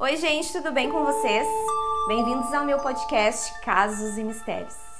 Oi, gente, tudo bem com vocês? Bem-vindos ao meu podcast Casos e Mistérios.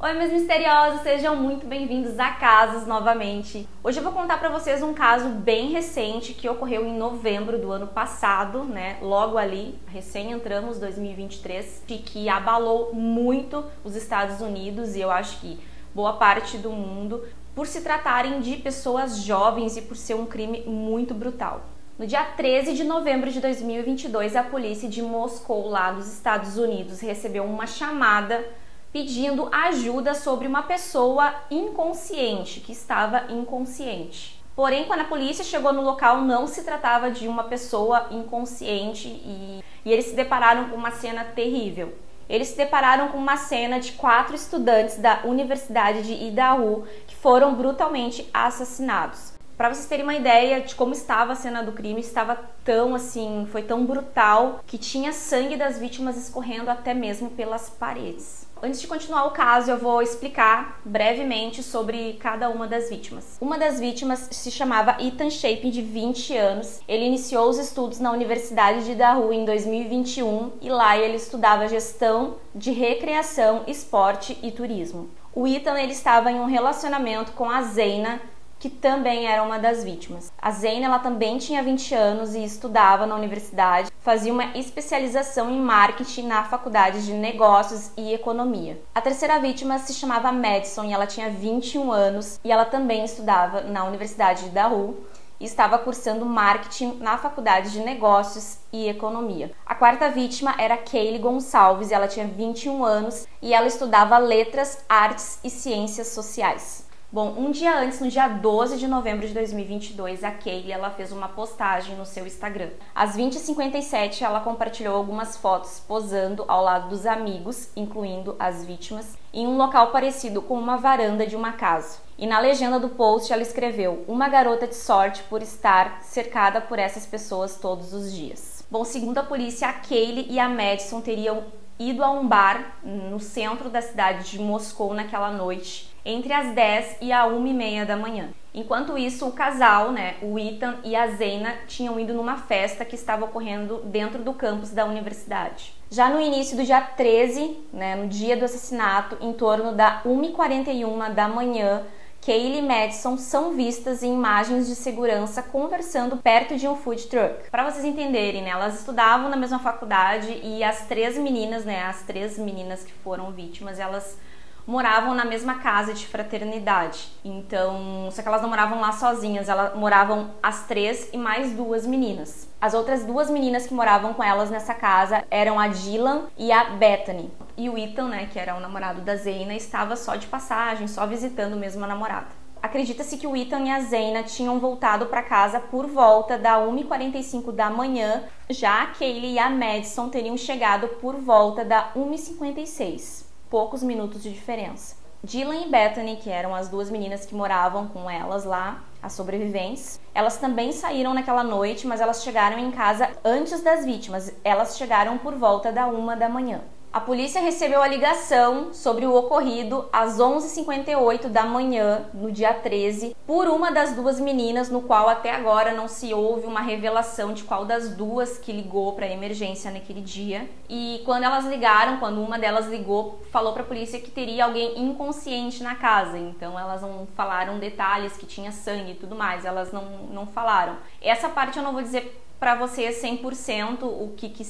Oi, meus misteriosos, sejam muito bem-vindos a Casos novamente. Hoje eu vou contar para vocês um caso bem recente que ocorreu em novembro do ano passado, né? Logo ali, recém entramos 2023, e que abalou muito os Estados Unidos e eu acho que boa parte do mundo por se tratarem de pessoas jovens e por ser um crime muito brutal. No dia 13 de novembro de 2022, a polícia de Moscou, lá nos Estados Unidos, recebeu uma chamada pedindo ajuda sobre uma pessoa inconsciente, que estava inconsciente. Porém, quando a polícia chegou no local, não se tratava de uma pessoa inconsciente e, e eles se depararam com uma cena terrível. Eles se depararam com uma cena de quatro estudantes da Universidade de Idaho que foram brutalmente assassinados. Para vocês terem uma ideia de como estava a cena do crime, estava tão assim, foi tão brutal que tinha sangue das vítimas escorrendo até mesmo pelas paredes. Antes de continuar o caso, eu vou explicar brevemente sobre cada uma das vítimas. Uma das vítimas se chamava Ethan Shaping, de 20 anos. Ele iniciou os estudos na Universidade de Dahu em 2021 e lá ele estudava gestão de recreação, esporte e turismo. O Ethan ele estava em um relacionamento com a Zeina, que também era uma das vítimas. A Zane ela também tinha 20 anos e estudava na universidade, fazia uma especialização em marketing na faculdade de negócios e economia. A terceira vítima se chamava Madison e ela tinha 21 anos e ela também estudava na Universidade de Dahu e estava cursando marketing na faculdade de negócios e economia. A quarta vítima era Kaylee Gonçalves e ela tinha 21 anos e ela estudava letras, artes e ciências sociais. Bom, um dia antes, no dia 12 de novembro de 2022, a Kaylee ela fez uma postagem no seu Instagram. Às 20h57, ela compartilhou algumas fotos posando ao lado dos amigos, incluindo as vítimas, em um local parecido com uma varanda de uma casa. E na legenda do post ela escreveu: Uma garota de sorte por estar cercada por essas pessoas todos os dias. Bom, segundo a polícia, a Kaylee e a Madison teriam ido a um bar no centro da cidade de Moscou naquela noite entre as 10 e a 1 e meia da manhã. Enquanto isso, o casal, né, o Ethan e a Zena, tinham ido numa festa que estava ocorrendo dentro do campus da universidade. Já no início do dia 13, né, no dia do assassinato, em torno da 1h41 da manhã, Kaylee e Madison são vistas em imagens de segurança conversando perto de um food truck. Para vocês entenderem, né, elas estudavam na mesma faculdade e as três meninas, né, as três meninas que foram vítimas, elas moravam na mesma casa de fraternidade. Então, só que elas não moravam lá sozinhas, elas moravam as três e mais duas meninas. As outras duas meninas que moravam com elas nessa casa eram a Dylan e a Bethany. E o Ethan, né, que era o namorado da Zeina, estava só de passagem, só visitando mesmo a namorada. Acredita-se que o Ethan e a Zeina tinham voltado para casa por volta da 1h45 da manhã, já a Kaylee e a Madison teriam chegado por volta da 1h56 poucos minutos de diferença. Dylan e Bethany, que eram as duas meninas que moravam com elas lá, as sobreviventes, elas também saíram naquela noite, mas elas chegaram em casa antes das vítimas. Elas chegaram por volta da uma da manhã. A polícia recebeu a ligação sobre o ocorrido às 11h58 da manhã, no dia 13, por uma das duas meninas, no qual até agora não se houve uma revelação de qual das duas que ligou para a emergência naquele dia. E quando elas ligaram, quando uma delas ligou, falou para a polícia que teria alguém inconsciente na casa. Então elas não falaram detalhes que tinha sangue e tudo mais, elas não, não falaram. Essa parte eu não vou dizer para vocês 100% o que, que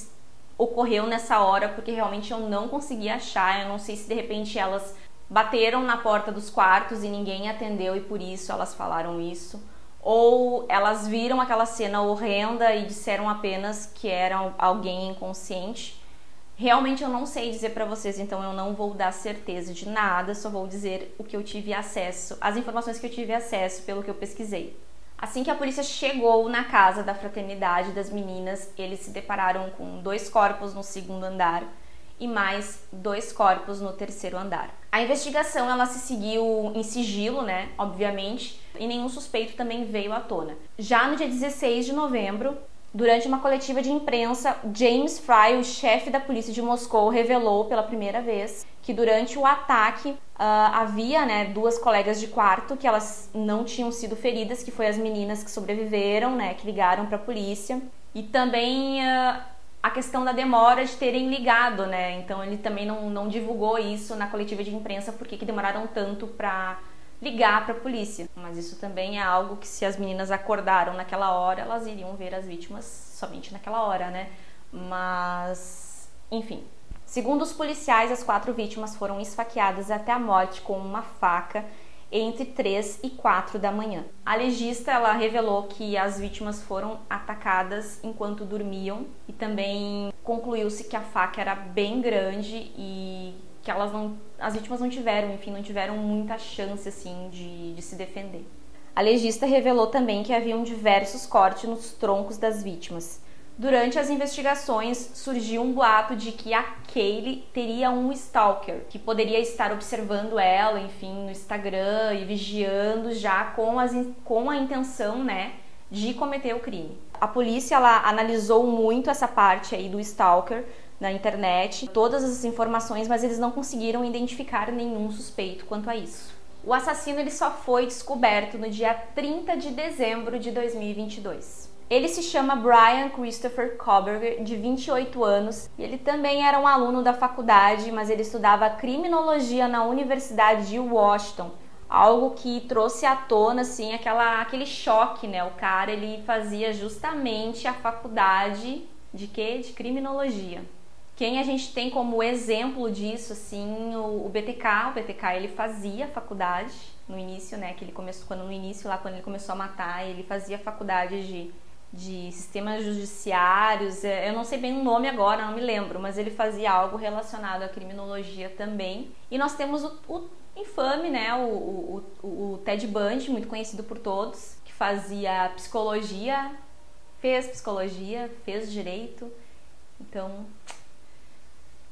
ocorreu nessa hora, porque realmente eu não consegui achar. Eu não sei se de repente elas bateram na porta dos quartos e ninguém atendeu e por isso elas falaram isso. Ou elas viram aquela cena horrenda e disseram apenas que era alguém inconsciente. Realmente eu não sei dizer para vocês, então eu não vou dar certeza de nada, só vou dizer o que eu tive acesso, as informações que eu tive acesso pelo que eu pesquisei. Assim que a polícia chegou na casa da fraternidade das meninas, eles se depararam com dois corpos no segundo andar e mais dois corpos no terceiro andar. A investigação ela se seguiu em sigilo, né? Obviamente, e nenhum suspeito também veio à tona. Já no dia 16 de novembro, durante uma coletiva de imprensa, James Fry, o chefe da polícia de Moscou, revelou pela primeira vez que durante o ataque Uh, havia né, duas colegas de quarto que elas não tinham sido feridas, que foi as meninas que sobreviveram, né, que ligaram para a polícia. E também uh, a questão da demora de terem ligado, né? Então ele também não, não divulgou isso na coletiva de imprensa porque que demoraram tanto para ligar para a polícia. Mas isso também é algo que se as meninas acordaram naquela hora, elas iriam ver as vítimas somente naquela hora, né? Mas, enfim. Segundo os policiais, as quatro vítimas foram esfaqueadas até a morte com uma faca entre 3 e 4 da manhã. A legista ela revelou que as vítimas foram atacadas enquanto dormiam e também concluiu-se que a faca era bem grande e que elas não, as vítimas não tiveram, enfim, não tiveram muita chance assim de, de se defender. A legista revelou também que haviam diversos cortes nos troncos das vítimas Durante as investigações, surgiu um boato de que a Kaylee teria um stalker que poderia estar observando ela, enfim, no Instagram e vigiando já com, as, com a intenção, né, de cometer o crime. A polícia ela analisou muito essa parte aí do stalker na internet, todas as informações, mas eles não conseguiram identificar nenhum suspeito quanto a isso. O assassino ele só foi descoberto no dia 30 de dezembro de 2022. Ele se chama Brian Christopher Koberger, de 28 anos, e ele também era um aluno da faculdade, mas ele estudava criminologia na Universidade de Washington. Algo que trouxe à tona assim aquela, aquele choque, né? O cara ele fazia justamente a faculdade de quê? De criminologia. Quem a gente tem como exemplo disso, assim, o, o BTK, o BTK ele fazia faculdade no início, né? Que ele começou quando no início lá quando ele começou a matar, ele fazia faculdade de de sistemas judiciários, é, eu não sei bem o nome agora, não me lembro, mas ele fazia algo relacionado à criminologia também. E nós temos o, o infame, né, o, o, o, Ted Bundy, muito conhecido por todos, que fazia psicologia, fez psicologia, fez direito, então,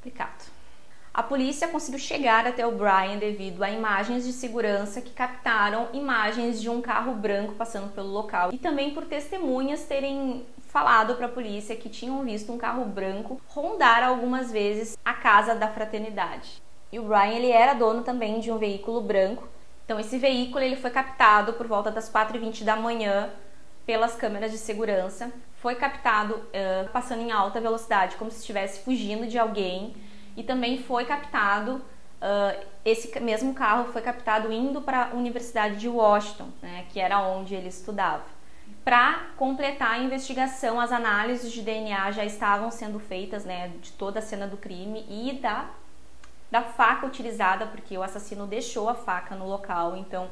complicado. A polícia conseguiu chegar até o Brian devido a imagens de segurança que captaram imagens de um carro branco passando pelo local e também por testemunhas terem falado para a polícia que tinham visto um carro branco rondar algumas vezes a casa da fraternidade. E o Brian ele era dono também de um veículo branco. Então esse veículo ele foi captado por volta das 4h20 da manhã pelas câmeras de segurança. Foi captado uh, passando em alta velocidade, como se estivesse fugindo de alguém e também foi captado, uh, esse mesmo carro foi captado indo para a Universidade de Washington, né, que era onde ele estudava. Para completar a investigação, as análises de DNA já estavam sendo feitas né, de toda a cena do crime e da, da faca utilizada, porque o assassino deixou a faca no local, então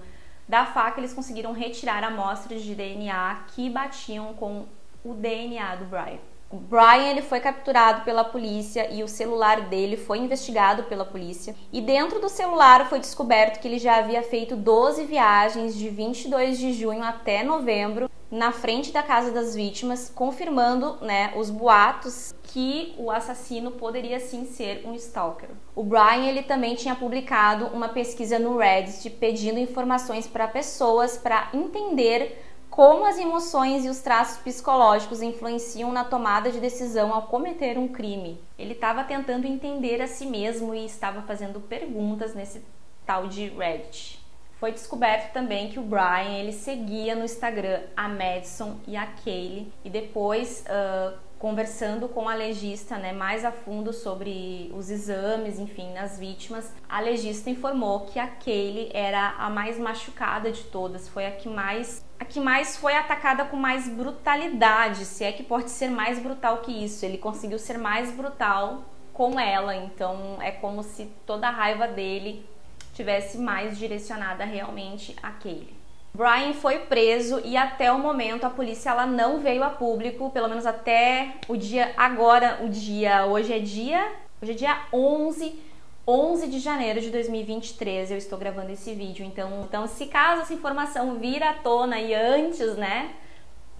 da faca eles conseguiram retirar amostras de DNA que batiam com o DNA do Brian. O Brian ele foi capturado pela polícia e o celular dele foi investigado pela polícia. E dentro do celular foi descoberto que ele já havia feito 12 viagens de 22 de junho até novembro na frente da casa das vítimas, confirmando, né, os boatos que o assassino poderia sim ser um stalker. O Brian ele também tinha publicado uma pesquisa no Reddit pedindo informações para pessoas para entender como as emoções e os traços psicológicos influenciam na tomada de decisão ao cometer um crime. Ele estava tentando entender a si mesmo e estava fazendo perguntas nesse tal de Reddit. Foi descoberto também que o Brian ele seguia no Instagram a Madison e a Kaylee e depois uh, conversando com a legista né, mais a fundo sobre os exames, enfim, nas vítimas, a legista informou que a Kaylee era a mais machucada de todas, foi a que mais a que mais foi atacada com mais brutalidade, se é que pode ser mais brutal que isso. Ele conseguiu ser mais brutal com ela, então é como se toda a raiva dele tivesse mais direcionada realmente Kaylee. Brian foi preso e até o momento a polícia ela não veio a público, pelo menos até o dia agora, o dia, hoje é dia, hoje é dia 11, 11 de janeiro de 2023, eu estou gravando esse vídeo. Então, então se caso essa informação vir à tona e antes, né,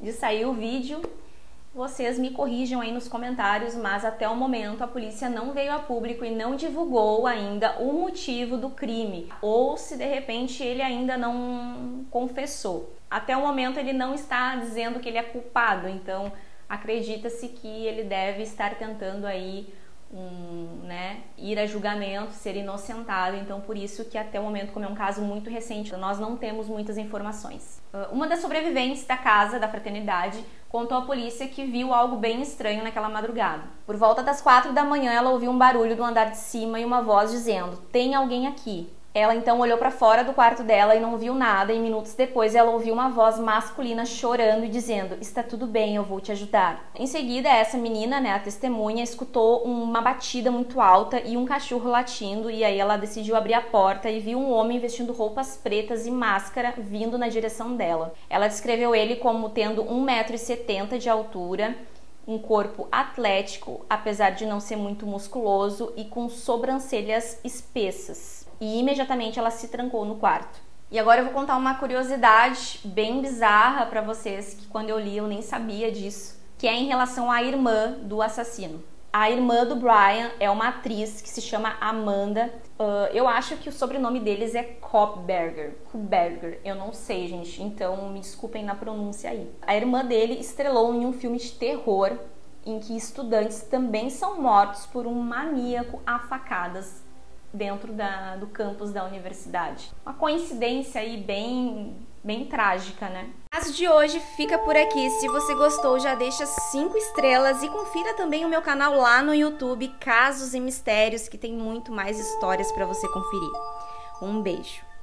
de sair o vídeo, vocês me corrijam aí nos comentários, mas até o momento a polícia não veio a público e não divulgou ainda o motivo do crime, ou se de repente ele ainda não confessou. Até o momento ele não está dizendo que ele é culpado, então acredita-se que ele deve estar tentando aí um, né, ir a julgamento, ser inocentado. Então, por isso que até o momento, como é um caso muito recente, nós não temos muitas informações. Ah, uma das sobreviventes da casa da fraternidade contou à polícia que viu algo bem estranho naquela madrugada. Por volta das quatro da manhã, ela ouviu um barulho do andar de cima e uma voz dizendo: "Tem alguém aqui". Ela então olhou para fora do quarto dela e não viu nada, e minutos depois ela ouviu uma voz masculina chorando e dizendo: Está tudo bem, eu vou te ajudar. Em seguida, essa menina, né, a testemunha, escutou uma batida muito alta e um cachorro latindo, e aí ela decidiu abrir a porta e viu um homem vestindo roupas pretas e máscara vindo na direção dela. Ela descreveu ele como tendo 1,70m de altura um corpo atlético, apesar de não ser muito musculoso, e com sobrancelhas espessas e imediatamente ela se trancou no quarto. E agora eu vou contar uma curiosidade bem bizarra para vocês que quando eu li eu nem sabia disso, que é em relação à irmã do assassino. A irmã do Brian é uma atriz que se chama Amanda. Uh, eu acho que o sobrenome deles é Kopberger. Kopberger, eu não sei, gente, então me desculpem na pronúncia aí. A irmã dele estrelou em um filme de terror em que estudantes também são mortos por um maníaco a facadas dentro da, do campus da universidade. Uma coincidência aí bem, bem trágica, né? Caso de hoje fica por aqui. Se você gostou, já deixa cinco estrelas e confira também o meu canal lá no YouTube, Casos e Mistérios, que tem muito mais histórias para você conferir. Um beijo.